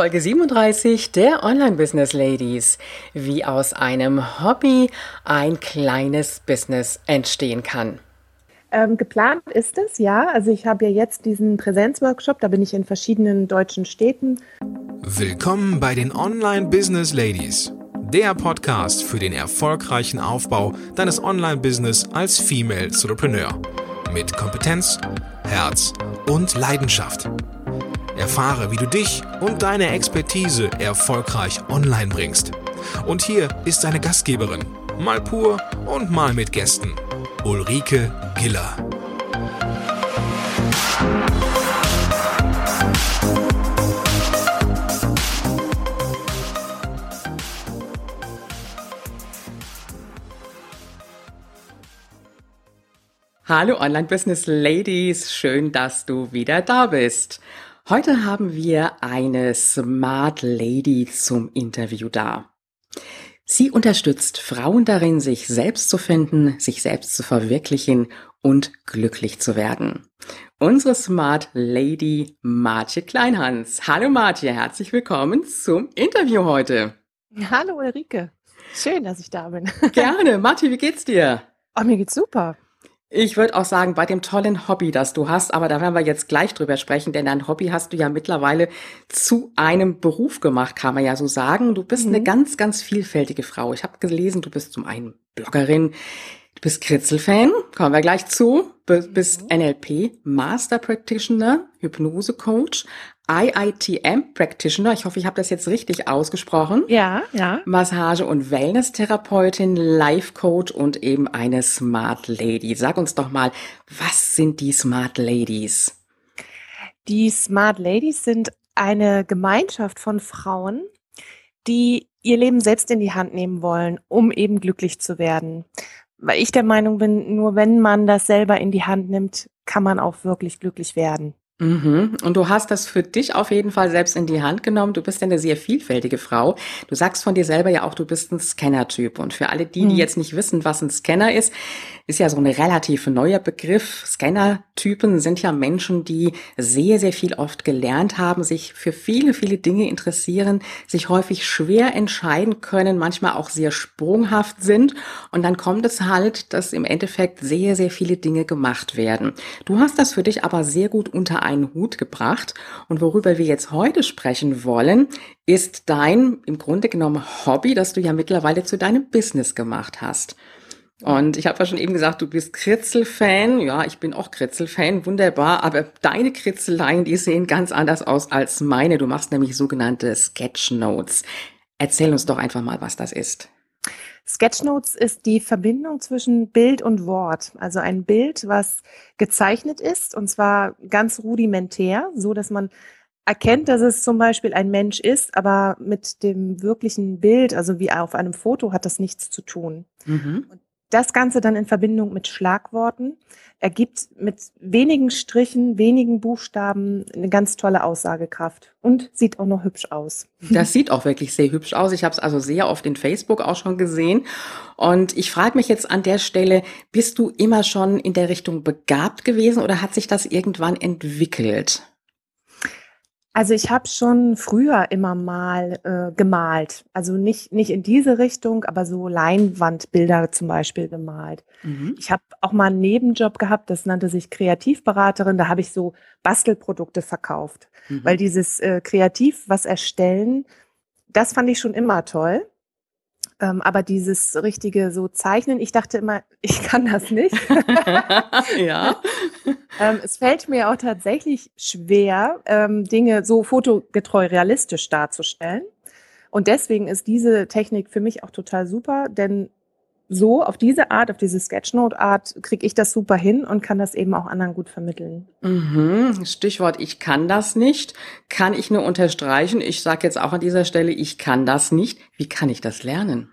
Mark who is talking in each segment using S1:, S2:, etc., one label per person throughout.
S1: Folge 37 der Online Business Ladies. Wie aus einem Hobby ein kleines Business entstehen kann.
S2: Ähm, geplant ist es, ja. Also ich habe ja jetzt diesen Präsenzworkshop, da bin ich in verschiedenen deutschen Städten.
S3: Willkommen bei den Online Business Ladies. Der Podcast für den erfolgreichen Aufbau deines Online-Business als Female Entrepreneur. Mit Kompetenz, Herz und Leidenschaft. Erfahre, wie du dich und deine Expertise erfolgreich online bringst. Und hier ist deine Gastgeberin, mal pur und mal mit Gästen, Ulrike Giller.
S1: Hallo Online Business Ladies, schön, dass du wieder da bist. Heute haben wir eine Smart Lady zum Interview da. Sie unterstützt Frauen darin, sich selbst zu finden, sich selbst zu verwirklichen und glücklich zu werden. Unsere Smart Lady Martje Kleinhans. Hallo Martje, herzlich willkommen zum Interview heute.
S2: Hallo Ulrike. Schön, dass ich da bin.
S1: Gerne. Martje, wie geht's dir?
S2: Oh, mir geht's super.
S1: Ich würde auch sagen, bei dem tollen Hobby, das du hast, aber da werden wir jetzt gleich drüber sprechen, denn dein Hobby hast du ja mittlerweile zu einem Beruf gemacht, kann man ja so sagen. Du bist mhm. eine ganz, ganz vielfältige Frau. Ich habe gelesen, du bist zum einen Bloggerin, du bist Kritzelfan, kommen wir gleich zu, bist mhm. NLP Master Practitioner, Hypnose Coach, IITM Practitioner, ich hoffe, ich habe das jetzt richtig ausgesprochen.
S2: Ja, ja.
S1: Massage- und Wellness-Therapeutin, Life-Coach und eben eine Smart Lady. Sag uns doch mal, was sind die Smart Ladies?
S2: Die Smart Ladies sind eine Gemeinschaft von Frauen, die ihr Leben selbst in die Hand nehmen wollen, um eben glücklich zu werden. Weil ich der Meinung bin, nur wenn man das selber in die Hand nimmt, kann man auch wirklich glücklich werden.
S1: Mhm. Und du hast das für dich auf jeden Fall selbst in die Hand genommen. Du bist ja eine sehr vielfältige Frau. Du sagst von dir selber ja auch, du bist ein Scanner-Typ. Und für alle die, die mhm. jetzt nicht wissen, was ein Scanner ist, ist ja so ein relativ neuer Begriff. Scanner-Typen sind ja Menschen, die sehr, sehr viel oft gelernt haben, sich für viele, viele Dinge interessieren, sich häufig schwer entscheiden können, manchmal auch sehr sprunghaft sind. Und dann kommt es halt, dass im Endeffekt sehr, sehr viele Dinge gemacht werden. Du hast das für dich aber sehr gut unter einen Hut gebracht. Und worüber wir jetzt heute sprechen wollen, ist dein im Grunde genommen Hobby, das du ja mittlerweile zu deinem Business gemacht hast. Und ich habe ja schon eben gesagt, du bist Kritzel-Fan. Ja, ich bin auch Kritzel-Fan, wunderbar. Aber deine Kritzeleien, die sehen ganz anders aus als meine. Du machst nämlich sogenannte Sketchnotes. Erzähl uns doch einfach mal, was das ist.
S2: Sketchnotes ist die Verbindung zwischen Bild und Wort. Also ein Bild, was gezeichnet ist, und zwar ganz rudimentär, so dass man erkennt, dass es zum Beispiel ein Mensch ist, aber mit dem wirklichen Bild, also wie auf einem Foto, hat das nichts zu tun. Mhm. Und das Ganze dann in Verbindung mit Schlagworten ergibt mit wenigen Strichen, wenigen Buchstaben eine ganz tolle Aussagekraft und sieht auch noch hübsch aus.
S1: Das sieht auch wirklich sehr hübsch aus. Ich habe es also sehr oft in Facebook auch schon gesehen. Und ich frage mich jetzt an der Stelle, bist du immer schon in der Richtung begabt gewesen oder hat sich das irgendwann entwickelt?
S2: Also ich habe schon früher immer mal äh, gemalt. Also nicht, nicht in diese Richtung, aber so Leinwandbilder zum Beispiel gemalt. Mhm. Ich habe auch mal einen Nebenjob gehabt, das nannte sich Kreativberaterin. Da habe ich so Bastelprodukte verkauft. Mhm. Weil dieses äh, Kreativ was erstellen, das fand ich schon immer toll. Ähm, aber dieses richtige so Zeichnen, ich dachte immer, ich kann das nicht.
S1: ja.
S2: ähm, es fällt mir auch tatsächlich schwer, ähm, Dinge so fotogetreu realistisch darzustellen. Und deswegen ist diese Technik für mich auch total super, denn so auf diese Art, auf diese Sketchnote-Art, kriege ich das super hin und kann das eben auch anderen gut vermitteln.
S1: Mhm. Stichwort, ich kann das nicht, kann ich nur unterstreichen. Ich sage jetzt auch an dieser Stelle, ich kann das nicht. Wie kann ich das lernen?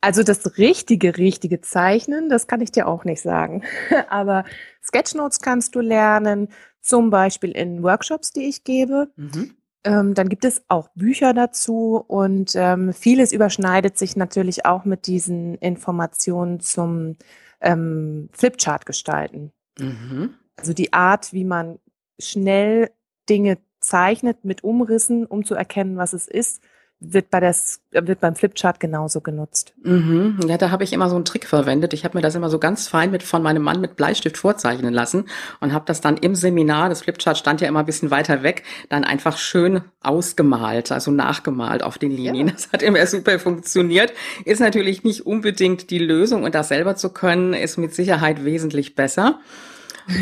S2: Also das richtige, richtige Zeichnen, das kann ich dir auch nicht sagen. Aber Sketchnotes kannst du lernen, zum Beispiel in Workshops, die ich gebe. Mhm. Ähm, dann gibt es auch Bücher dazu und ähm, vieles überschneidet sich natürlich auch mit diesen Informationen zum ähm, Flipchart gestalten. Mhm. Also die Art, wie man schnell Dinge zeichnet mit Umrissen, um zu erkennen, was es ist, wird, bei der, wird beim Flipchart genauso genutzt.
S1: Mhm. Ja, da habe ich immer so einen Trick verwendet. Ich habe mir das immer so ganz fein mit von meinem Mann mit Bleistift vorzeichnen lassen und habe das dann im Seminar, das Flipchart stand ja immer ein bisschen weiter weg, dann einfach schön ausgemalt, also nachgemalt auf den Linien. Ja. Das hat immer super funktioniert. Ist natürlich nicht unbedingt die Lösung und das selber zu können, ist mit Sicherheit wesentlich besser.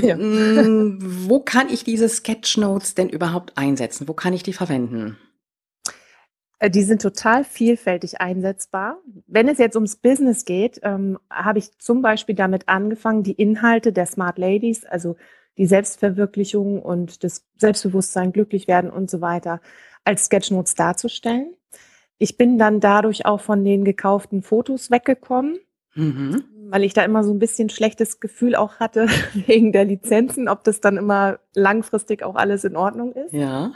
S1: Ja. Mm, wo kann ich diese Sketchnotes denn überhaupt einsetzen? Wo kann ich die verwenden?
S2: Äh, die sind total vielfältig einsetzbar. Wenn es jetzt ums Business geht, ähm, habe ich zum Beispiel damit angefangen, die Inhalte der Smart Ladies, also die Selbstverwirklichung und das Selbstbewusstsein, glücklich werden und so weiter, als Sketchnotes darzustellen. Ich bin dann dadurch auch von den gekauften Fotos weggekommen, mhm. weil ich da immer so ein bisschen schlechtes Gefühl auch hatte wegen der Lizenzen, ob das dann immer langfristig auch alles in Ordnung ist.
S1: Ja.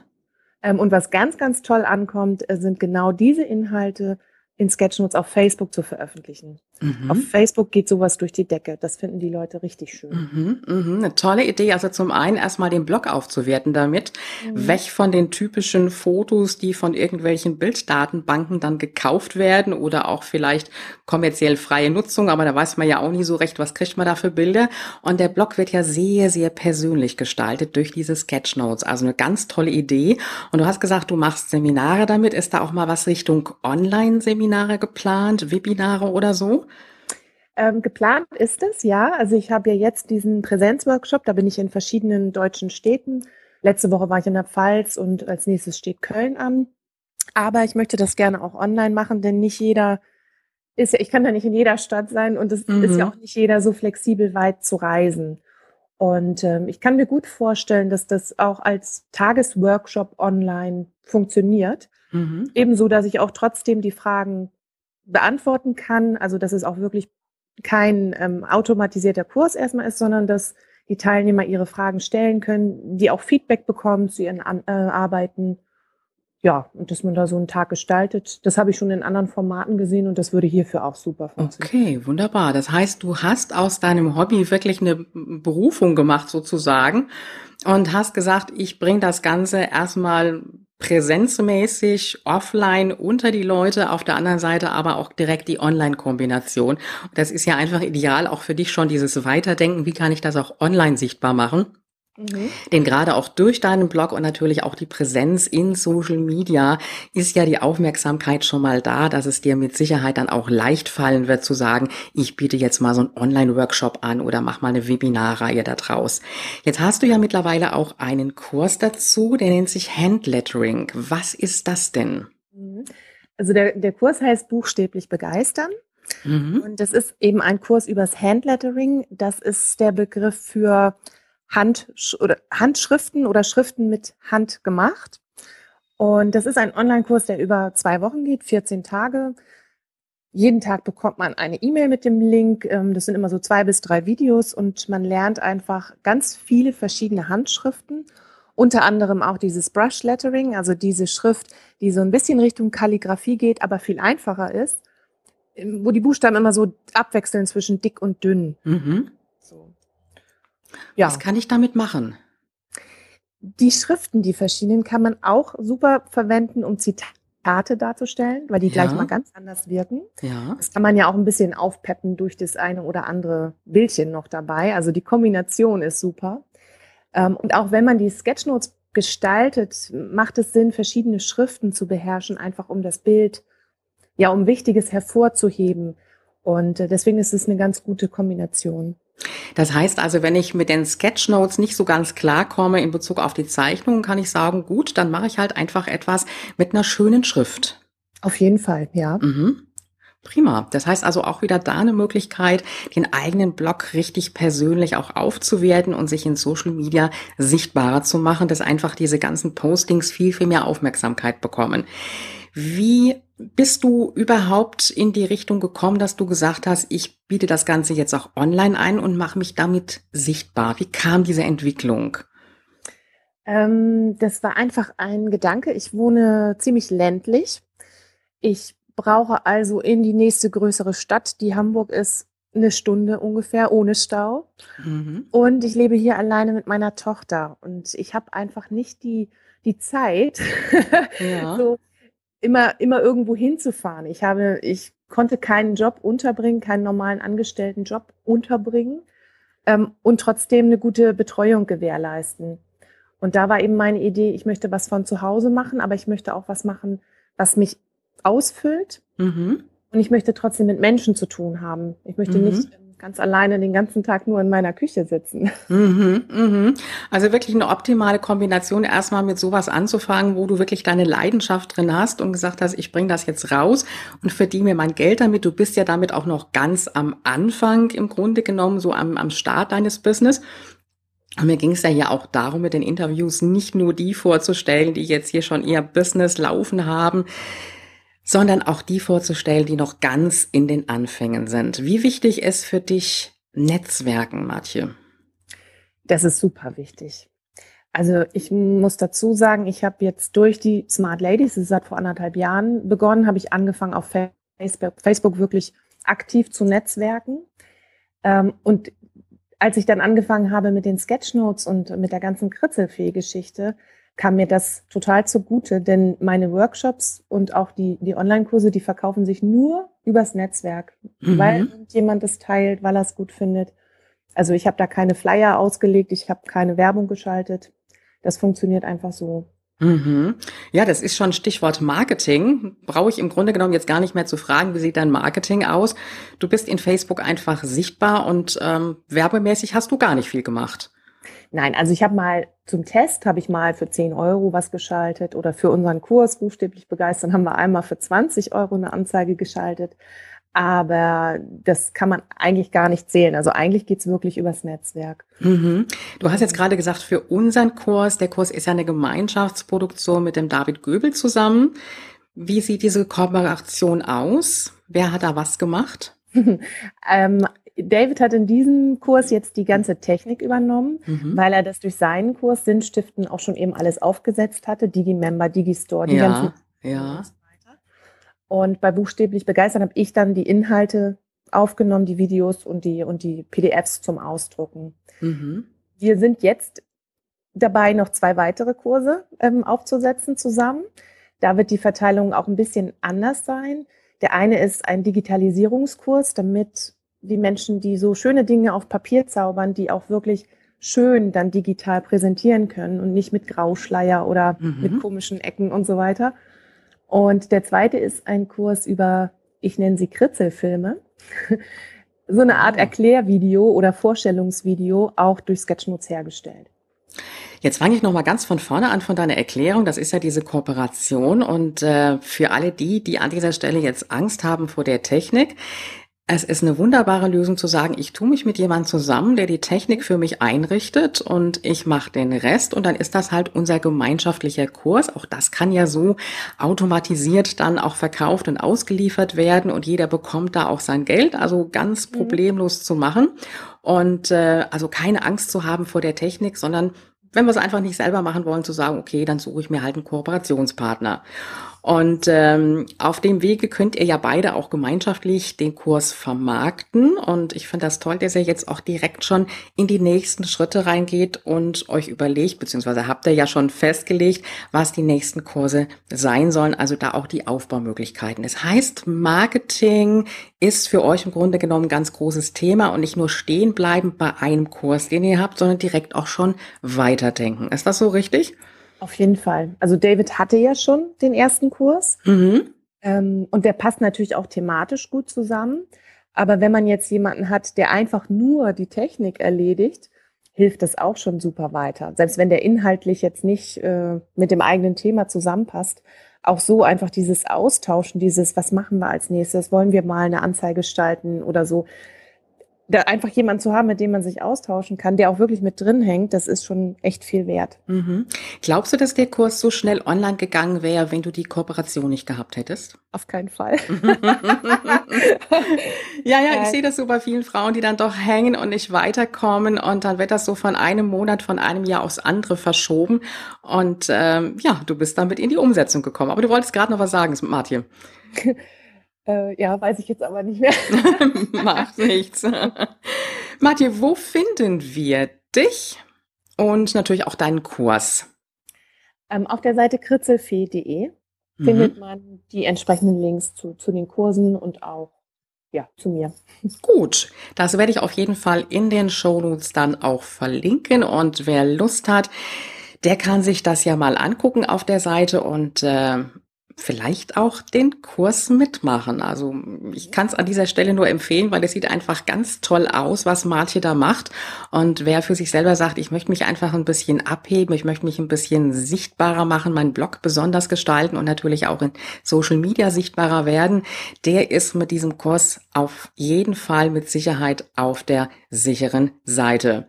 S2: Ähm, und was ganz, ganz toll ankommt, äh, sind genau diese Inhalte in Sketchnotes auf Facebook zu veröffentlichen. Mhm. Auf Facebook geht sowas durch die Decke. Das finden die Leute richtig schön.
S1: Mhm, mhm. Eine tolle Idee. Also zum einen erstmal den Blog aufzuwerten damit. Mhm. Weg von den typischen Fotos, die von irgendwelchen Bilddatenbanken dann gekauft werden oder auch vielleicht kommerziell freie Nutzung. Aber da weiß man ja auch nie so recht, was kriegt man da für Bilder. Und der Blog wird ja sehr, sehr persönlich gestaltet durch diese Sketchnotes. Also eine ganz tolle Idee. Und du hast gesagt, du machst Seminare damit. Ist da auch mal was Richtung Online-Seminare geplant, Webinare oder so?
S2: Ähm, geplant ist es, ja. Also ich habe ja jetzt diesen Präsenzworkshop, da bin ich in verschiedenen deutschen Städten. Letzte Woche war ich in der Pfalz und als nächstes steht Köln an. Aber ich möchte das gerne auch online machen, denn nicht jeder ist ja, ich kann ja nicht in jeder Stadt sein und es mhm. ist ja auch nicht jeder so flexibel weit zu reisen. Und ähm, ich kann mir gut vorstellen, dass das auch als Tagesworkshop online funktioniert. Mhm. Ebenso, dass ich auch trotzdem die Fragen beantworten kann. Also dass es auch wirklich kein ähm, automatisierter Kurs erstmal ist, sondern dass die Teilnehmer ihre Fragen stellen können, die auch Feedback bekommen zu ihren An äh, Arbeiten. Ja, und dass man da so einen Tag gestaltet, das habe ich schon in anderen Formaten gesehen und das würde hierfür auch super
S1: funktionieren. Okay, wunderbar. Das heißt, du hast aus deinem Hobby wirklich eine Berufung gemacht sozusagen und hast gesagt, ich bringe das Ganze erstmal präsenzmäßig offline unter die Leute, auf der anderen Seite aber auch direkt die Online-Kombination. Das ist ja einfach ideal, auch für dich schon dieses Weiterdenken, wie kann ich das auch online sichtbar machen? Mhm. Denn gerade auch durch deinen Blog und natürlich auch die Präsenz in Social Media ist ja die Aufmerksamkeit schon mal da, dass es dir mit Sicherheit dann auch leicht fallen wird zu sagen, ich biete jetzt mal so einen Online-Workshop an oder mach mal eine Webinarreihe da draus. Jetzt hast du ja mittlerweile auch einen Kurs dazu, der nennt sich Handlettering. Was ist das denn?
S2: Mhm. Also der, der Kurs heißt buchstäblich begeistern. Mhm. Und das ist eben ein Kurs übers Handlettering. Das ist der Begriff für Hand oder Handschriften oder Schriften mit Hand gemacht. Und das ist ein Online-Kurs, der über zwei Wochen geht, 14 Tage. Jeden Tag bekommt man eine E-Mail mit dem Link. Ähm, das sind immer so zwei bis drei Videos und man lernt einfach ganz viele verschiedene Handschriften. Unter anderem auch dieses Brush Lettering, also diese Schrift, die so ein bisschen Richtung Kalligrafie geht, aber viel einfacher ist, wo die Buchstaben immer so abwechseln zwischen dick und dünn. Mhm.
S1: Ja. Was kann ich damit machen?
S2: Die Schriften, die verschiedenen, kann man auch super verwenden, um Zitate darzustellen, weil die ja. gleich mal ganz anders wirken. Ja. Das kann man ja auch ein bisschen aufpeppen durch das eine oder andere Bildchen noch dabei. Also die Kombination ist super. Ähm, und auch wenn man die Sketchnotes gestaltet, macht es Sinn, verschiedene Schriften zu beherrschen, einfach um das Bild, ja, um Wichtiges hervorzuheben. Und äh, deswegen ist es eine ganz gute Kombination.
S1: Das heißt also, wenn ich mit den Sketchnotes nicht so ganz klar komme in Bezug auf die Zeichnungen, kann ich sagen, gut, dann mache ich halt einfach etwas mit einer schönen Schrift.
S2: Auf jeden Fall, ja. Mhm.
S1: Prima. Das heißt also auch wieder da eine Möglichkeit, den eigenen Blog richtig persönlich auch aufzuwerten und sich in Social Media sichtbarer zu machen, dass einfach diese ganzen Postings viel, viel mehr Aufmerksamkeit bekommen. Wie bist du überhaupt in die Richtung gekommen, dass du gesagt hast, ich biete das Ganze jetzt auch online ein und mache mich damit sichtbar? Wie kam diese Entwicklung?
S2: Ähm, das war einfach ein Gedanke. Ich wohne ziemlich ländlich. Ich brauche also in die nächste größere Stadt, die Hamburg ist, eine Stunde ungefähr ohne Stau. Mhm. Und ich lebe hier alleine mit meiner Tochter. Und ich habe einfach nicht die die Zeit, ja. so immer, immer irgendwo hinzufahren. Ich habe, ich konnte keinen Job unterbringen, keinen normalen Angestelltenjob unterbringen ähm, und trotzdem eine gute Betreuung gewährleisten. Und da war eben meine Idee, ich möchte was von zu Hause machen, aber ich möchte auch was machen, was mich ausfüllt. Mhm. Und ich möchte trotzdem mit Menschen zu tun haben. Ich möchte mhm. nicht ganz alleine den ganzen Tag nur in meiner Küche sitzen.
S1: Mhm, mhm. Also wirklich eine optimale Kombination, erstmal mit sowas anzufangen, wo du wirklich deine Leidenschaft drin hast und gesagt hast, ich bringe das jetzt raus und verdiene mir mein Geld damit. Du bist ja damit auch noch ganz am Anfang im Grunde genommen, so am, am Start deines Business. Und mir ging es ja hier auch darum, mit den Interviews nicht nur die vorzustellen, die jetzt hier schon ihr Business laufen haben, sondern auch die vorzustellen, die noch ganz in den Anfängen sind. Wie wichtig ist für dich Netzwerken, Matje?
S2: Das ist super wichtig. Also ich muss dazu sagen, ich habe jetzt durch die Smart Ladies, das seit vor anderthalb Jahren begonnen, habe ich angefangen auf Facebook, Facebook wirklich aktiv zu netzwerken. Ähm, und als ich dann angefangen habe mit den Sketchnotes und mit der ganzen Kritzelfee-Geschichte, kam mir das total zugute, denn meine Workshops und auch die, die Online-Kurse, die verkaufen sich nur übers Netzwerk, mhm. weil jemand es teilt, weil er es gut findet. Also ich habe da keine Flyer ausgelegt, ich habe keine Werbung geschaltet. Das funktioniert einfach so.
S1: Mhm. Ja, das ist schon Stichwort Marketing. Brauche ich im Grunde genommen jetzt gar nicht mehr zu fragen, wie sieht dein Marketing aus? Du bist in Facebook einfach sichtbar und ähm, werbemäßig hast du gar nicht viel gemacht.
S2: Nein, also ich habe mal zum Test, habe ich mal für 10 Euro was geschaltet oder für unseren Kurs buchstäblich begeistert, haben wir einmal für 20 Euro eine Anzeige geschaltet. Aber das kann man eigentlich gar nicht zählen. Also eigentlich geht's wirklich übers Netzwerk.
S1: Mhm. Du hast jetzt gerade gesagt, für unseren Kurs, der Kurs ist ja eine Gemeinschaftsproduktion mit dem David Göbel zusammen. Wie sieht diese Kooperation aus? Wer hat da was gemacht?
S2: ähm, David hat in diesem Kurs jetzt die ganze Technik übernommen, mhm. weil er das durch seinen Kurs Sinnstiften auch schon eben alles aufgesetzt hatte, Digimember, Digistore, die
S1: ja,
S2: ganzen
S1: ja. und
S2: so weiter. Und bei buchstäblich begeistert habe ich dann die Inhalte aufgenommen, die Videos und die und die PDFs zum Ausdrucken. Mhm. Wir sind jetzt dabei, noch zwei weitere Kurse ähm, aufzusetzen zusammen. Da wird die Verteilung auch ein bisschen anders sein. Der eine ist ein Digitalisierungskurs, damit die Menschen, die so schöne Dinge auf Papier zaubern, die auch wirklich schön dann digital präsentieren können und nicht mit Grauschleier oder mhm. mit komischen Ecken und so weiter. Und der zweite ist ein Kurs über, ich nenne sie Kritzelfilme. so eine Art ah. Erklärvideo oder Vorstellungsvideo auch durch Sketchnotes hergestellt.
S1: Jetzt fange ich noch mal ganz von vorne an von deiner Erklärung. Das ist ja diese Kooperation und äh, für alle die, die an dieser Stelle jetzt Angst haben vor der Technik, es ist eine wunderbare Lösung zu sagen, ich tue mich mit jemandem zusammen, der die Technik für mich einrichtet und ich mache den Rest und dann ist das halt unser gemeinschaftlicher Kurs. Auch das kann ja so automatisiert dann auch verkauft und ausgeliefert werden und jeder bekommt da auch sein Geld, also ganz mhm. problemlos zu machen und äh, also keine Angst zu haben vor der Technik, sondern wenn wir es einfach nicht selber machen wollen, zu sagen, okay, dann suche ich mir halt einen Kooperationspartner. Und ähm, auf dem Wege könnt ihr ja beide auch gemeinschaftlich den Kurs vermarkten. Und ich finde das toll, dass ihr jetzt auch direkt schon in die nächsten Schritte reingeht und euch überlegt, beziehungsweise habt ihr ja schon festgelegt, was die nächsten Kurse sein sollen. Also da auch die Aufbaumöglichkeiten. Das heißt, Marketing ist für euch im Grunde genommen ein ganz großes Thema und nicht nur stehen bleiben bei einem Kurs, den ihr habt, sondern direkt auch schon weiterdenken. Ist das so richtig?
S2: Auf jeden Fall. Also David hatte ja schon den ersten Kurs mhm. ähm, und der passt natürlich auch thematisch gut zusammen. Aber wenn man jetzt jemanden hat, der einfach nur die Technik erledigt, hilft das auch schon super weiter. Selbst wenn der inhaltlich jetzt nicht äh, mit dem eigenen Thema zusammenpasst, auch so einfach dieses Austauschen, dieses, was machen wir als nächstes, wollen wir mal eine Anzeige gestalten oder so da einfach jemanden zu haben, mit dem man sich austauschen kann, der auch wirklich mit drin hängt, das ist schon echt viel wert.
S1: Mhm. Glaubst du, dass der Kurs so schnell online gegangen wäre, wenn du die Kooperation nicht gehabt hättest?
S2: Auf keinen Fall.
S1: ja, ja, ich sehe das so bei vielen Frauen, die dann doch hängen und nicht weiterkommen und dann wird das so von einem Monat, von einem Jahr aufs andere verschoben und ähm, ja, du bist damit in die Umsetzung gekommen. Aber du wolltest gerade noch was sagen, Martin.
S2: Äh, ja, weiß ich jetzt aber nicht mehr.
S1: Macht nichts. Martin, wo finden wir dich und natürlich auch deinen Kurs?
S2: Ähm, auf der Seite kritzelfee.de mhm. findet man die entsprechenden Links zu, zu den Kursen und auch ja, zu mir.
S1: Gut, das werde ich auf jeden Fall in den Shownotes dann auch verlinken und wer Lust hat, der kann sich das ja mal angucken auf der Seite und äh, vielleicht auch den Kurs mitmachen. Also ich kann es an dieser Stelle nur empfehlen, weil es sieht einfach ganz toll aus, was Martje da macht. Und wer für sich selber sagt, ich möchte mich einfach ein bisschen abheben, ich möchte mich ein bisschen sichtbarer machen, meinen Blog besonders gestalten und natürlich auch in Social Media sichtbarer werden, der ist mit diesem Kurs auf jeden Fall mit Sicherheit auf der sicheren Seite.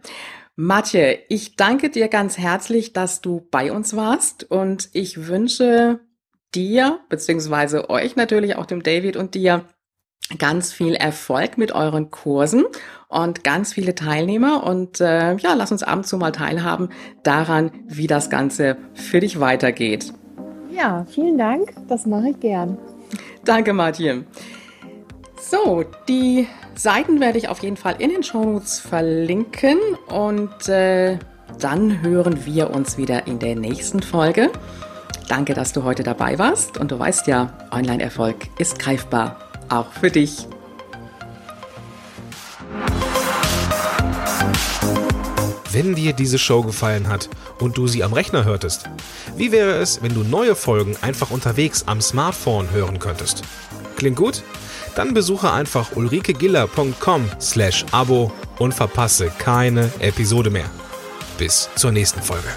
S1: Matje, ich danke dir ganz herzlich, dass du bei uns warst und ich wünsche dir, beziehungsweise euch natürlich auch dem David und dir, ganz viel Erfolg mit euren Kursen und ganz viele Teilnehmer und äh, ja, lass uns ab und zu mal teilhaben daran, wie das Ganze für dich weitergeht.
S2: Ja, vielen Dank, das mache ich gern.
S1: Danke, Martin. So, die Seiten werde ich auf jeden Fall in den Shownotes verlinken und äh, dann hören wir uns wieder in der nächsten Folge. Danke, dass du heute dabei warst und du weißt ja, Online-Erfolg ist greifbar, auch für dich.
S3: Wenn dir diese Show gefallen hat und du sie am Rechner hörtest, wie wäre es, wenn du neue Folgen einfach unterwegs am Smartphone hören könntest? Klingt gut? Dann besuche einfach ulrikegiller.com slash Abo und verpasse keine Episode mehr. Bis zur nächsten Folge.